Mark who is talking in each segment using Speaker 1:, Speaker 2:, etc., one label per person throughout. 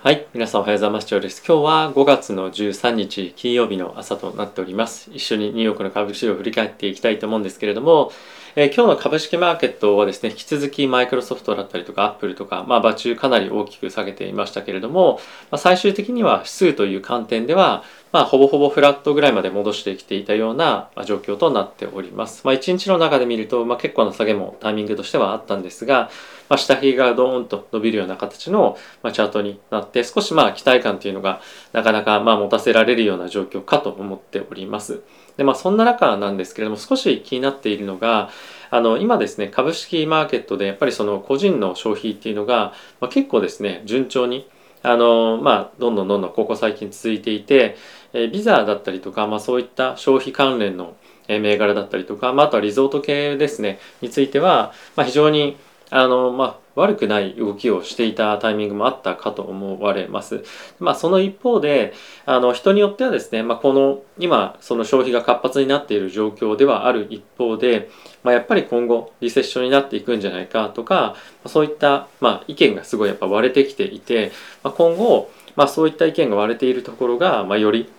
Speaker 1: はい。皆さんおはようございます。今日は5月の13日金曜日の朝となっております。一緒にニューヨークの株式市場を振り返っていきたいと思うんですけれども、えー、今日の株式マーケットはですね、引き続きマイクロソフトだったりとかアップルとか、まあ、場中かなり大きく下げていましたけれども、まあ、最終的には指数という観点では、まあ、ほぼほぼフラットぐらいまで戻してきていたような状況となっております。まあ、1日の中で見ると、まあ、結構な下げもタイミングとしてはあったんですが、まあ、下髭がドーンと伸びるような形の、ま、チャートになって、少しまあ期待感というのがなかなかまあ持たせられるような状況かと思っております。で、まあ、そんな中なんですけれども、少し気になっているのが、あの今ですね株式マーケットでやっぱりその個人の消費っていうのが、まあ、結構ですね順調にあのまあどんどんどんどんここ最近続いていて、えー、ビザだったりとか、まあ、そういった消費関連の銘柄だったりとか、まあ、あとはリゾート系ですねについては、まあ、非常にあの、まあ、悪くない動きをしていたタイミングもあったかと思われます。まあ、その一方で、あの、人によってはですね、まあ、この、今、その消費が活発になっている状況ではある一方で、まあ、やっぱり今後、リセッションになっていくんじゃないかとか、そういった、まあ、意見がすごいやっぱ割れてきていて、まあ、今後、まあ、そういった意見が割れているところが、まあ、より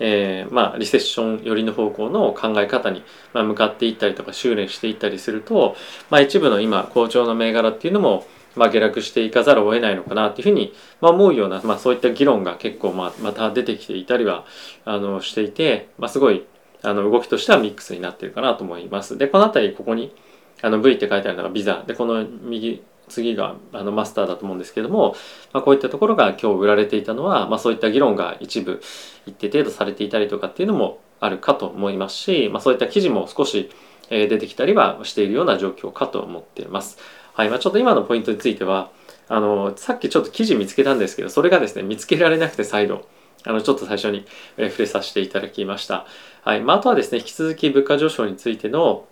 Speaker 1: えー、まあ、リセッション寄りの方向の考え方に、ま向かっていったりとか修練していったりすると、まあ、一部の今好調の銘柄っていうのも、まあ、下落していかざるを得ないのかなっていうふうに、まあ、思うような、まあ、そういった議論が結構、まあ、また出てきていたりはあのしていて、まあ、すごいあの動きとしてはミックスになってるかなと思います。でこの辺りここにあの V って書いてあるのがビザでこの右次があのマスターだと思うんですけども、まあ、こういったところが今日売られていたのは、まあ、そういった議論が一部一定程度されていたりとかっていうのもあるかと思いますし、まあ、そういった記事も少し出てきたりはしているような状況かと思っています。はいまあ、ちょっと今のポイントについてはあのさっきちょっと記事見つけたんですけどそれがですね見つけられなくて再度あのちょっと最初に触れさせていただきました。はいまあ、あとはですね引き続き物価上昇についての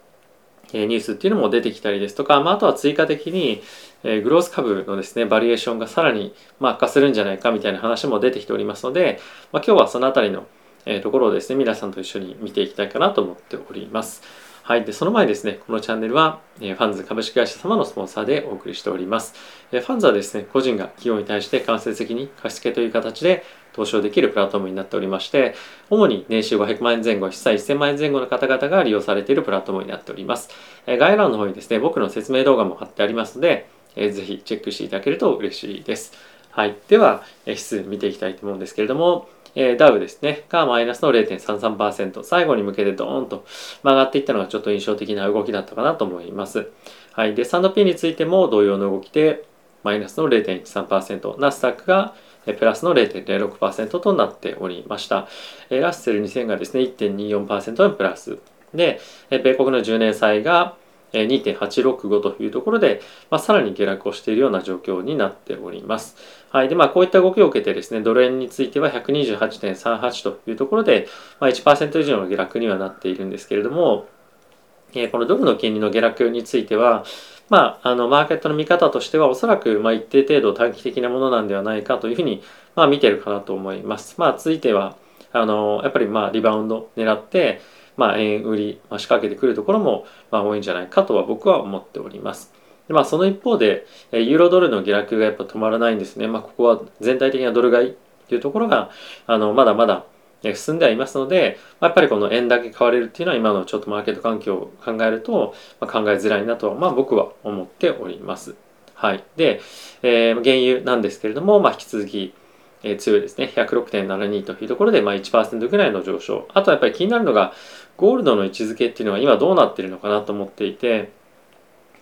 Speaker 1: ニュースっていうのも出てきたりですとか、まあ、あとは追加的に、えグロース株のですね、バリエーションがさらに、ま悪化するんじゃないかみたいな話も出てきておりますので、まあ、今日はそのあたりの、えところをですね、皆さんと一緒に見ていきたいかなと思っております。はい。で、その前ですね、このチャンネルは、えファンズ株式会社様のスポンサーでお送りしております。えファンズはですね、個人が企業に対して間接的に貸付という形で投資をできるプラットフォームになっておりまして、主に年収500万円前後、資産1000万円前後の方々が利用されているプラットフォームになっております。え概要欄の方にですね、僕の説明動画も貼ってありますので、えぜひチェックしていただけると嬉しいです。はい。では、え指数見ていきたいと思うんですけれども、えー、ダウですね、がマイナスの0.33%、最後に向けてドーンと曲がっていったのがちょっと印象的な動きだったかなと思います。はい。で、サンド P についても同様の動きで、マイナスの0.13%、ナスダックがプラスの0.06%となっておりました。ラッセル2000がですね、1.24%のプラス。で、米国の10年債が2.865というところで、まあ、さらに下落をしているような状況になっております。はい。で、まあ、こういった動きを受けてですね、ドル円については128.38というところで、まあ、1%以上の下落にはなっているんですけれども、えー、このドルの金利の下落については、まあ、あの、マーケットの見方としては、おそらく、まあ、一定程度短期的なものなんではないかというふうに、まあ、見てるかなと思います。まあ、続いては、あの、やっぱり、まあ、リバウンド狙って、まあ、円売り、まあ、仕掛けてくるところも、まあ、多いんじゃないかとは僕は思っております。でまあ、その一方で、ユーロドルの下落がやっぱ止まらないんですね。まあ、ここは全体的なドル買いというところが、あの、まだまだ進んではいますので、やっぱりこの円だけ買われるっていうのは今のちょっとマーケット環境を考えると、まあ、考えづらいなとは、まあ、僕は思っております。はい。で、えー、原油なんですけれども、まあ、引き続き、え、強いですね。106.72というところで、まあ1%ぐらいの上昇。あとはやっぱり気になるのが、ゴールドの位置づけっていうのは今どうなってるのかなと思っていて、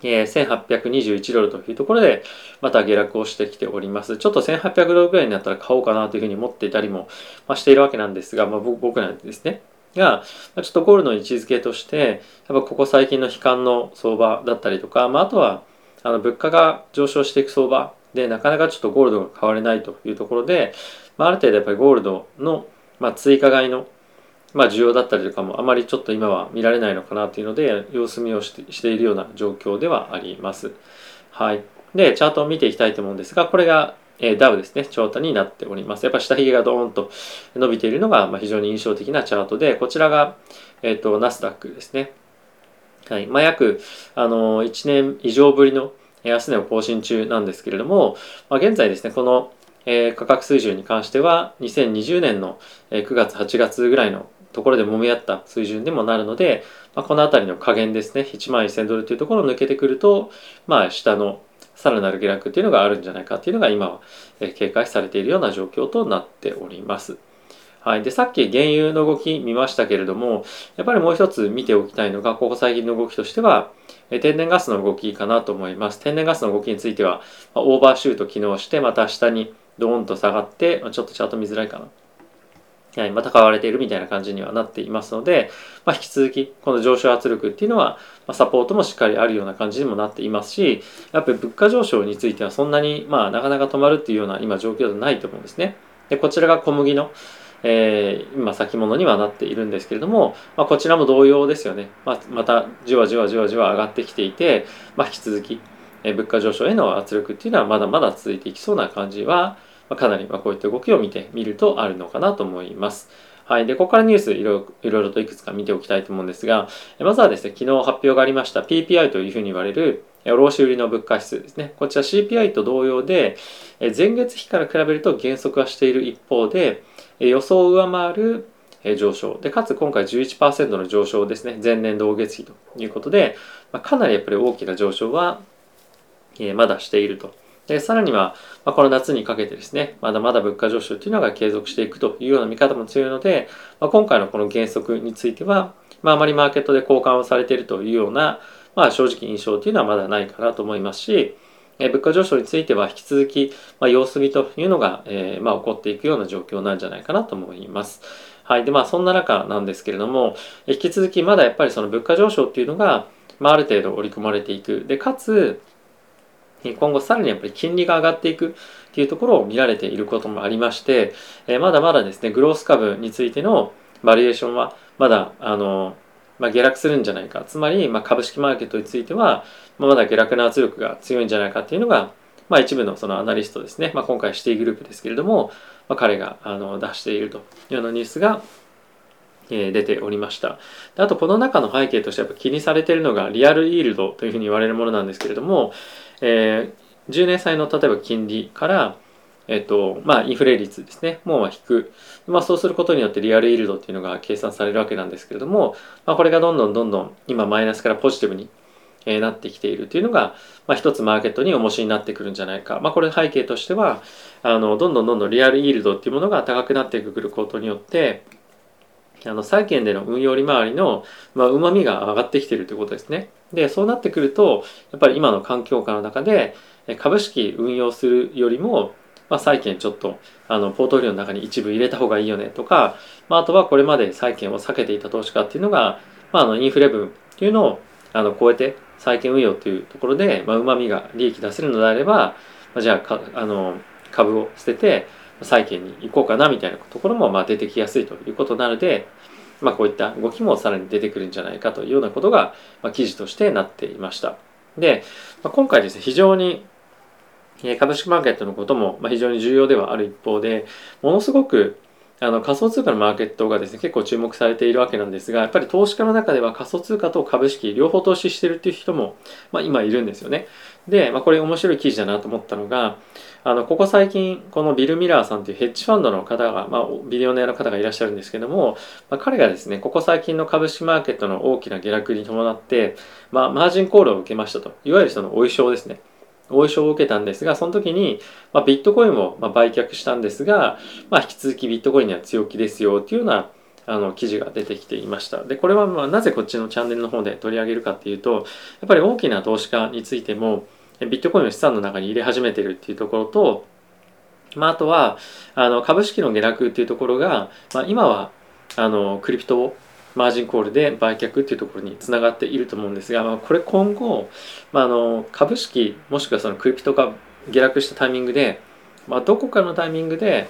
Speaker 1: え、1821ドルというところでまた下落をしてきております。ちょっと1800ドルぐらいになったら買おうかなというふうに思っていたりも、ま、しているわけなんですが、まあ、僕なんですね。が、ちょっとゴールドの位置づけとして、やっぱここ最近の悲観の相場だったりとか、まあ、あとはあの物価が上昇していく相場で、なかなかちょっとゴールドが買われないというところで、まあ、ある程度やっぱりゴールドの、まあ、追加買いのまあ、需要だったりとかもあまりちょっと今は見られないのかなというので様子見をしてしているような状況ではあります。はい。で、チャートを見ていきたいと思うんですが、これが、えー、ダウですね、チャートになっております。やっぱ下髭がドーンと伸びているのが、まあ、非常に印象的なチャートで、こちらが、えっ、ー、と、ナスダックですね。はい。まあ、約、あのー、1年以上ぶりの安値を更新中なんですけれども、まあ、現在ですね、このえー、価格水準に関しては2020年の9月8月ぐらいのところで揉み合った水準でもなるので、まあ、この辺りの加減ですね1万1000ドルというところを抜けてくると、まあ、下のさらなる下落っていうのがあるんじゃないかっていうのが今は警戒されているような状況となっております。はい。で、さっき原油の動き見ましたけれども、やっぱりもう一つ見ておきたいのが、ここ最近の動きとしては、天然ガスの動きかなと思います。天然ガスの動きについては、オーバーシュート機能して、また下にドーンと下がって、ちょっとチャート見づらいかな。はい、また買われているみたいな感じにはなっていますので、まあ、引き続きこの上昇圧力っていうのは、ま、サポートもしっかりあるような感じにもなっていますしやっぱり物価上昇についてはそんなに、まあ、なかなか止まるっていうような今状況ではないと思うんですね。でこちらが小麦のえー、今先物にはなっているんですけれども、まあ、こちらも同様ですよね、まあ、またじわじわじわじわ上がってきていて、まあ、引き続き、え、物価上昇への圧力っていうのはまだまだ続いていきそうな感じは、まあ、かなりまあこういった動きを見てみるとあるのかなと思います。はい。で、ここからニュースいろいろといくつか見ておきたいと思うんですが、まずはですね、昨日発表がありました PPI というふうに言われる卸売の物価指数ですね。こちら CPI と同様で、前月比から比べると減速はしている一方で、予想を上回る上昇でかつ今回11%の上昇ですね前年同月比ということで、まあ、かなりやっぱり大きな上昇は、えー、まだしているとでさらには、まあ、この夏にかけてですねまだまだ物価上昇というのが継続していくというような見方も強いので、まあ、今回のこの減速については、まあ、あまりマーケットで交換をされているというような、まあ、正直印象というのはまだないかなと思いますしえ物価上昇については引き続き、まあ、様子見というのが、えー、まあ、起こっていくような状況なんじゃないかなと思います。はい。で、まあ、そんな中なんですけれども、引き続きまだやっぱりその物価上昇っていうのが、まあ、ある程度織り込まれていく。で、かつ、今後さらにやっぱり金利が上がっていくっていうところを見られていることもありまして、えまだまだですね、グロース株についてのバリエーションはまだ、あの、まあ、下落するんじゃないか。つまり、まあ、株式マーケットについては、まあ、まだ下落の圧力が強いんじゃないかっていうのが、まあ、一部のそのアナリストですね。まあ、今回シティグループですけれども、まあ、彼があの出しているというようなニュースが、えー、出ておりました。であと、この中の背景としてやっぱ気にされているのが、リアルイールドというふうに言われるものなんですけれども、えー、10年債の例えば金利から、えっと、まあ、インフレ率ですね、もう引く。まあ、そうすることによってリアルイールドっていうのが計算されるわけなんですけれども、まあ、これがどんどんどんどん今マイナスからポジティブになってきているというのが、まあ、一つマーケットに重しになってくるんじゃないか。まあ、これ背景としては、あの、どんどんどんどんリアルイールドっていうものが高くなってくることによって、あの、債券での運用利回りの、まあ、旨味が上がってきてるということですね。で、そうなってくると、やっぱり今の環境下の中で、株式運用するよりも、まあ、債券ちょっとあのポートフォリオの中に一部入れた方がいいよねとか、まあ、あとはこれまで債券を避けていた投資家っていうのが、まあ、あのインフレ分っていうのをあの超えて債券運用っていうところでうまみが利益出せるのであれば、まあ、じゃあかあの株を捨てて債券に行こうかなみたいなところもまあ出てきやすいということなので、まあ、こういった動きもさらに出てくるんじゃないかというようなことが、まあ、記事としてなっていました。で、まあ、今回ですね非常に株式マーケットのことも非常に重要ではある一方でものすごくあの仮想通貨のマーケットがですね結構注目されているわけなんですがやっぱり投資家の中では仮想通貨と株式両方投資してるっていう人も、まあ、今いるんですよねで、まあ、これ面白い記事だなと思ったのがあのここ最近このビル・ミラーさんというヘッジファンドの方が、まあ、ビデオネアの方がいらっしゃるんですけども、まあ、彼がですねここ最近の株式マーケットの大きな下落に伴って、まあ、マージンコールを受けましたといわゆるそのお衣装ですねお衣装を受けたんですが、その時に、まあ、ビットコインをまあ売却したんですが、まあ、引き続きビットコインには強気ですよっていうようなあの記事が出てきていました。で、これはまあなぜこっちのチャンネルの方で取り上げるかっていうと、やっぱり大きな投資家についても、ビットコインを資産の中に入れ始めてるっていうところと、まあ、あとはあの株式の下落っていうところが、まあ、今はあのクリプトをマージンコールで売却っていうところにつながっていると思うんですが、まあ、これ今後、まあ、あの株式もしくはそのクリプトが下落したタイミングで、まあ、どこかのタイミングで、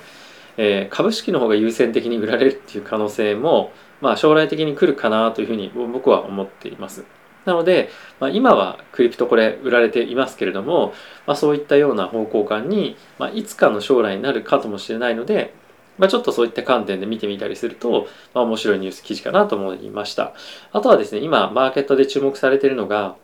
Speaker 1: えー、株式の方が優先的に売られるっていう可能性も、まあ、将来的に来るかなというふうに僕は思っています。なので、まあ、今はクリプトこれ売られていますけれども、まあ、そういったような方向感に、まあ、いつかの将来になるかもしれないので、まあ、ちょっとそういった観点で見てみたりすると、まあ、面白いニュース記事かなと思いました。あとはですね、今、マーケットで注目されているのが、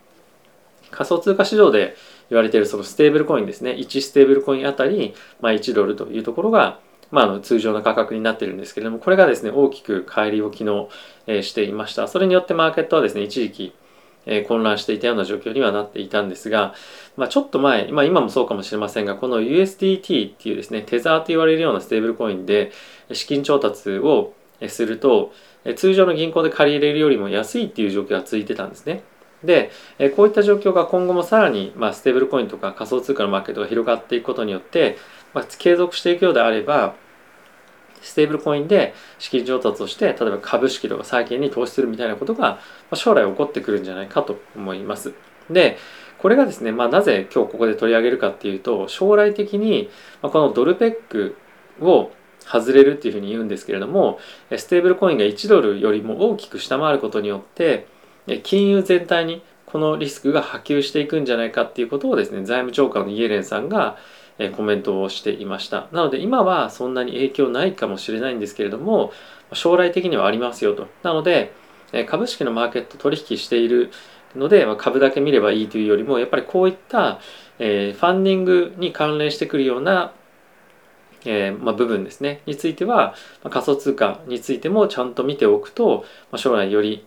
Speaker 1: 仮想通貨市場で言われているそのステーブルコインですね1ステーブルコインあたり、まあ、1ドルというところが、まあ、の通常の価格になっているんですけれどもこれがですね大きく乖離を昨日、えー、していましたそれによってマーケットはですね一時期えー、混乱していたような状況にはなっていたんですが、まあ、ちょっと前、まあ、今もそうかもしれませんがこの USDT っていうですねテザーと言われるようなステーブルコインで資金調達をすると通常の銀行で借り入れるよりも安いっていう状況が続いてたんですね。で、こういった状況が今後もさらに、まあ、ステーブルコインとか仮想通貨のマーケットが広がっていくことによって、まあ、継続していくようであればステーブルコインで資金調達をして例えば株式とか債券に投資するみたいなことが将来起こってくるんじゃないかと思います。でこれがですね、まあ、なぜ今日ここで取り上げるかっていうと将来的にこのドルペックを外れるっていうふうに言うんですけれどもステーブルコインが1ドルよりも大きく下回ることによって金融全体にこのリスクが波及していくんじゃないかっていうことをですね財務長官のイエレンさんがコメントをしていました。なので今はそんなに影響ないかもしれないんですけれども将来的にはありますよと。なので株式のマーケット取引しているので株だけ見ればいいというよりもやっぱりこういった、えファンディングに関連してくるようなえー、まあ、部分ですねについては、まあ、仮想通貨についてもちゃんと見ておくと、まあ、将来より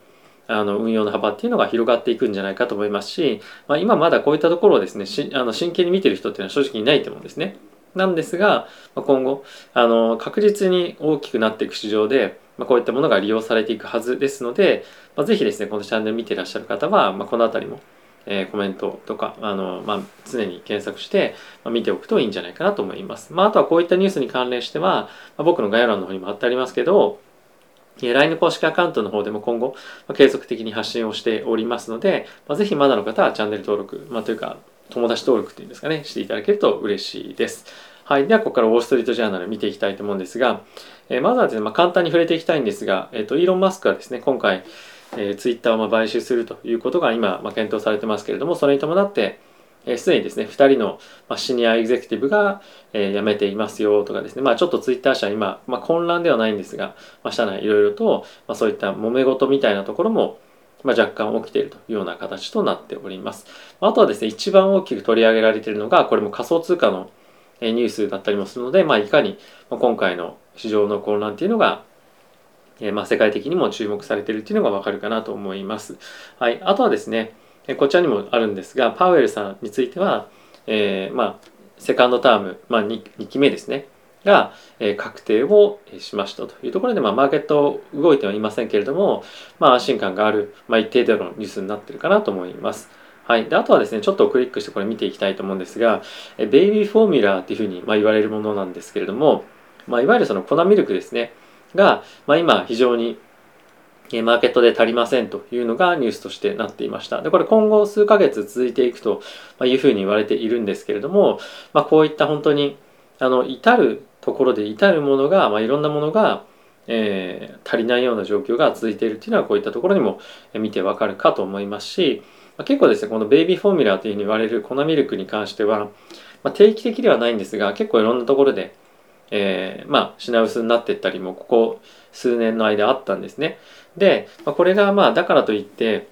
Speaker 1: あの運用の幅っていうのが広がっていくんじゃないかと思いますし、まあ、今まだこういったところをですねしあの真剣に見てる人っていうのは正直いないと思うんですね。なんですが、まあ、今後あの確実に大きくなっていく市場で、まあ、こういったものが利用されていくはずですので、まあ、ぜひですねこのチャンネル見てらっしゃる方は、まあ、この辺りもえー、コメントとかあの、まあ、常に検索して、まあ、見ておくといいんじゃないかなと思います。まあ、あとはこういったニュースに関連しては、まあ、僕の概要欄の方にも貼ってありますけど、LINE の公式アカウントの方でも今後、継続的に発信をしておりますので、まあ、ぜひまだの方はチャンネル登録、まあ、というか友達登録っていうんですかね、していただけると嬉しいです。はい。では、ここからウォーストリートジャーナル見ていきたいと思うんですが、えー、まずはですね、まあ、簡単に触れていきたいんですが、えっ、ー、と、イーロン・マスクはですね、今回、えー、ツイッターをま買収するということが今、まあ、検討されてますけれども、それに伴って、えー、で、にですね、2人の、シニアエグゼクティブが、え、辞めていますよとかですね、まあ、ちょっとツイッター社今、まあ、混乱ではないんですが、まあ、社内いろいろと、まあ、そういった揉め事みたいなところも、まあ、若干起きているというような形となっております。あとはですね、一番大きく取り上げられているのが、これも仮想通貨のニュースだったりもするので、まあ、いかに今回の市場の混乱っていうのが、えまあ、世界的にも注目されているっていうのがわかるかなと思います。はい。あとはですね、こちらにもあるんですが、パウエルさんについては、えー、まあ、セカンドターム、まあ2、2期目ですね、が、えー、確定をしましたというところで、まあ、マーケット動いてはいませんけれども、まあ、安心感がある、まあ、一定でのニュースになっているかなと思います。はい。で、あとはですね、ちょっとクリックしてこれ見ていきたいと思うんですが、ベイビーフォーミュラーっていうふうに、ま、言われるものなんですけれども、ま、いわゆるその粉ミルクですね。が、ま、今非常にマーケットで足りませんというのがニュースとしてなっていました。で、これ今後数ヶ月続いていくというふうに言われているんですけれども、まあ、こういった本当に、あの、至るところで至るものが、まあ、いろんなものが、えー、足りないような状況が続いているっていうのはこういったところにも見てわかるかと思いますし、まあ、結構ですね、このベイビーフォーミュラーというふうに言われる粉ミルクに関しては、ま、定期的ではないんですが、結構いろんなところでえー、まあ品薄になっていったりもここ数年の間あったんですね。で、まあ、これがまあだからといって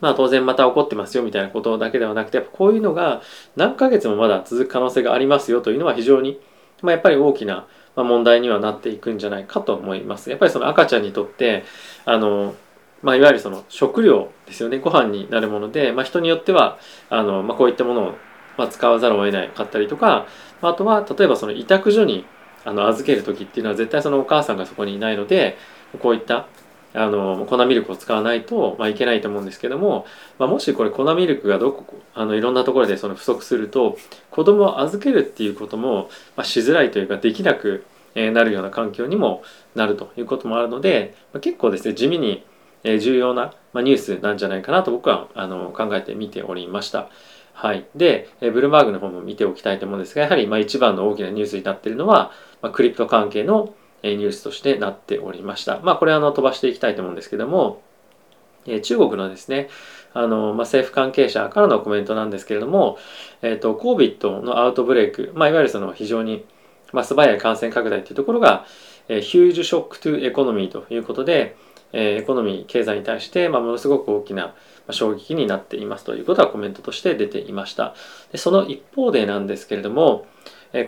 Speaker 1: まあ当然また起こってますよみたいなことだけではなくてこういうのが何ヶ月もまだ続く可能性がありますよというのは非常に、まあ、やっぱり大きな問題にはなっていくんじゃないかと思います。やっぱりその赤ちゃんにとってあのまあ、いわゆるその食料ですよねご飯になるもので、まあ、人によってはあの、まあ、こういったものをまあ、使わざるを得ないかったりとかあとは例えばその委託所にあの預ける時っていうのは絶対そのお母さんがそこにいないのでこういったあの粉ミルクを使わないと、まあ、いけないと思うんですけども、まあ、もしこれ粉ミルクがどこあのいろんなところでその不足すると子供を預けるっていうことも、まあ、しづらいというかできなくなるような環境にもなるということもあるので、まあ、結構ですね地味に重要なニュースなんじゃないかなと僕はあの考えてみておりました。はい。で、ブルーバーグの方も見ておきたいと思うんですが、やはりまあ一番の大きなニュースになっているのは、まあクリプト関係のニュースとしてなっておりました。まあ、これはあの飛ばしていきたいと思うんですけども、中国のですね、あの、まあ、政府関係者からのコメントなんですけれども、えっ、ー、と、COVID のアウトブレイク、まあ、いわゆるその非常に、まあ、素早い感染拡大というところが、えー、ヒュージュショックトゥエコノミーということで、えー、エコノミー、経済に対して、まあ、ものすごく大きな衝撃になっていますということはコメントとして出ていましたでその一方でなんですけれども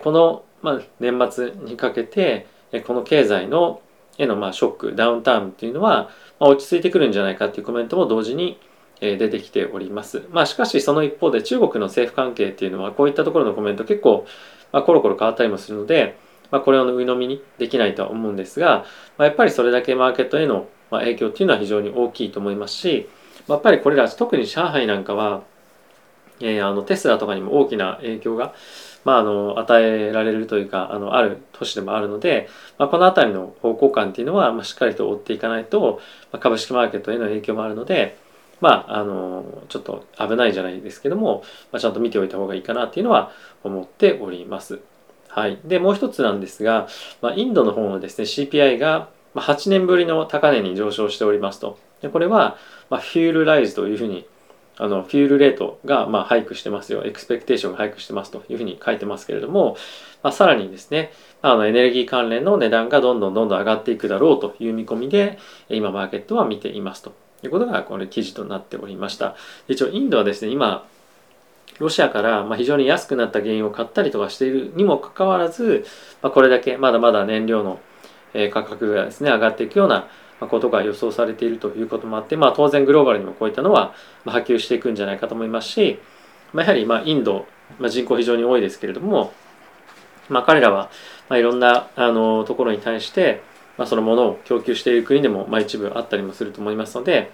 Speaker 1: この、まあ年末にかけてこの経済のへのまあショックダウンタウンっていうのは、ま落ち着いてくるんじゃないかっていうコメントも同時に出てきております。まあしかしその一方で中国の政府関係っていうのはこういったところのコメント結構、まあ、コロコロ変わったりもするので、まあ、これを鵜呑みにできないとは思うんですが、まあ、やっぱりそれだけマーケットへの影響っていうのは非常に大きいと思いますしま、やっぱりこれら特に上海なんかは、えー、あのテスラとかにも大きな影響が、まあ、あの与えられるというかあのある都市でもあるので、まあ、この辺りの方向感っていうのは、まあ、しっかりと追っていかないと、まあ、株式マーケットへの影響もあるので、まあ、あのちょっと危ないじゃないですけども、まあ、ちゃんと見ておいた方がいいかなっていうのは思っております。はい、でもう一つなんですが、まあ、インドの方のですね CPI が8年ぶりの高値に上昇しておりますと。でこれは、まあ、フュールライズというふうにあのフュールレートがまあハイクしてますよ。エクスペクテーションがハイクしてますというふうに書いてますけれども、まあ、さらにですねあのエネルギー関連の値段がどんどんどんどん上がっていくだろうという見込みで今マーケットは見ていますと。いうことがこの記事となっておりました。一応インドはですね今ロシアからま非常に安くなった原因を買ったりとかしているにもかかわらず、ま、これだけまだまだ燃料の価格がですね上がっていくようなことが予想されているということもあって、まあ、当然グローバルにもこういったのは波及していくんじゃないかと思いますし、まあ、やはりまインド、まあ、人口非常に多いですけれども、まあ、彼らはまいろんなあのところに対して、ま、そのものを供給している国でもま一部あったりもすると思いますので、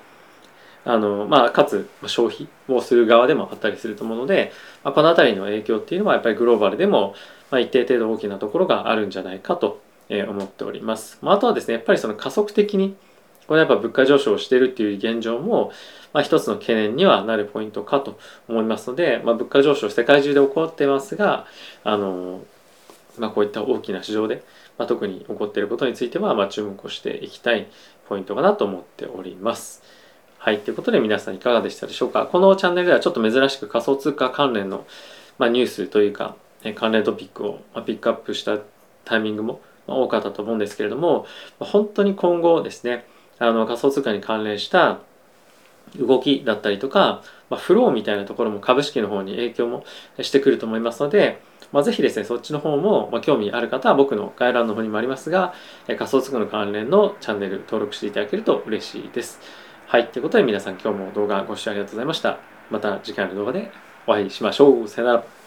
Speaker 1: あのまあ、かつ消費をする側でもあったりすると思うので、まあ、この辺りの影響っていうのはやっぱりグローバルでも、まあ、一定程度大きなところがあるんじゃないかと思っております。まあ、あとはですねやっぱりその加速的にこれやっぱ物価上昇をしてるっていう現状も、まあ、一つの懸念にはなるポイントかと思いますので、まあ、物価上昇世界中で起こってますがあの、まあ、こういった大きな市場で、まあ、特に起こっていることについては、まあ、注目をしていきたいポイントかなと思っております。はい。ということで皆さんいかがでしたでしょうか？このチャンネルではちょっと珍しく仮想通貨関連の、まあ、ニュースというか、関連トピックをピックアップしたタイミングも多かったと思うんですけれども、本当に今後ですね、あの仮想通貨に関連した動きだったりとか、まあ、フローみたいなところも株式の方に影響もしてくると思いますので、まあ、ぜひですね、そっちの方も、まあ、興味ある方は僕の概要欄の方にもありますが、仮想通貨の関連のチャンネル登録していただけると嬉しいです。はい。ということで皆さん今日も動画ご視聴ありがとうございました。また次回の動画でお会いしましょう。さよなら。